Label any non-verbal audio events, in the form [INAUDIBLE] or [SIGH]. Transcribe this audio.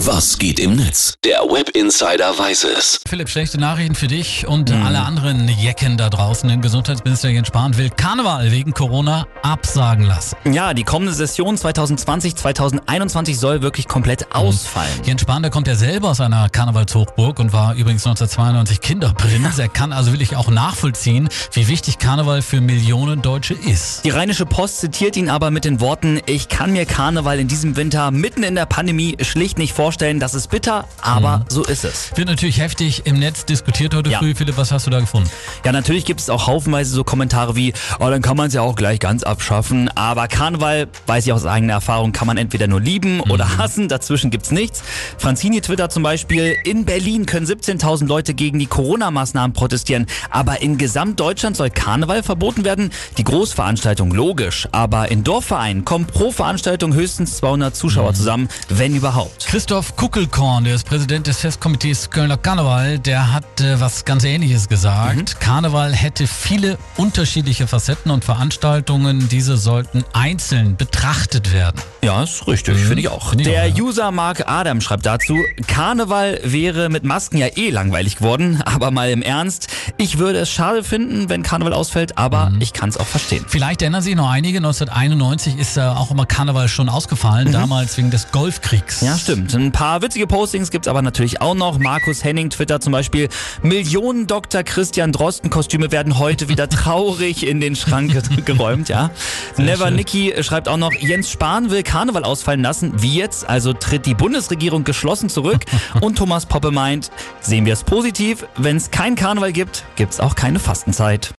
Was geht im Netz? Der Web Insider weiß es. Philipp, schlechte Nachrichten für dich und alle anderen Jecken da draußen. Denn Gesundheitsminister Jens Spahn will Karneval wegen Corona absagen lassen. Ja, die kommende Session 2020, 2021 soll wirklich komplett ausfallen. Jens Spahn, der kommt ja selber aus einer Karnevalshochburg und war übrigens 1992 Kinderprinz. Er kann also wirklich auch nachvollziehen, wie wichtig Karneval für Millionen Deutsche ist. Die Rheinische Post zitiert ihn aber mit den Worten, ich kann mir Karneval in diesem Winter mitten in der Pandemie schlicht nicht vorstellen. Das ist bitter, aber so ist es. Wird natürlich heftig im Netz diskutiert heute Ja. früh. Philipp, was hast du da gefunden? Ja, natürlich gibt es auch haufenweise so Kommentare wie, oh, dann kann man es ja auch gleich ganz abschaffen. Aber Karneval, weiß ich aus eigener Erfahrung, kann man entweder nur lieben oder hassen. Dazwischen gibt's nichts. Franzini twittert zum Beispiel, in Berlin können 17.000 Leute gegen die Corona-Maßnahmen protestieren. Aber in Gesamtdeutschland soll Karneval verboten werden. Die Großveranstaltung logisch. Aber in Dorfvereinen kommen pro Veranstaltung höchstens 200 Zuschauer zusammen, wenn überhaupt. Christoph Kuckelkorn, der ist Präsident des Festkomitees Kölner Karneval, der hat äh, was ganz Ähnliches gesagt. Karneval hätte viele unterschiedliche Facetten und Veranstaltungen. Diese sollten einzeln betrachtet werden. Ja, ist richtig, finde ich auch. Ich Der auch, ja. User Mark Adam schreibt dazu, Karneval wäre mit Masken ja eh langweilig geworden, [LAUGHS] aber mal im Ernst, ich würde es schade finden, wenn Karneval ausfällt, aber Mhm. ich kann es auch verstehen. Vielleicht erinnern sich noch einige, 1991 ist äh, auch immer Karneval schon ausgefallen, damals wegen des Golfkriegs. Ja, stimmt. Ein paar witzige Postings gibt's aber natürlich auch noch. Markus Henning twittert zum Beispiel, Millionen Dr. Christian Drosten Kostüme werden heute wieder [LAUGHS] traurig in den Schrank ge- geräumt, ja. Never schön. Nicky schreibt auch noch, Jens Spahn will Karneval ausfallen lassen. Wie jetzt? Also tritt die Bundesregierung geschlossen zurück. [LAUGHS] Und Thomas Poppe meint, sehen wir es positiv, wenn es kein Karneval gibt, gibt's auch keine Fastenzeit.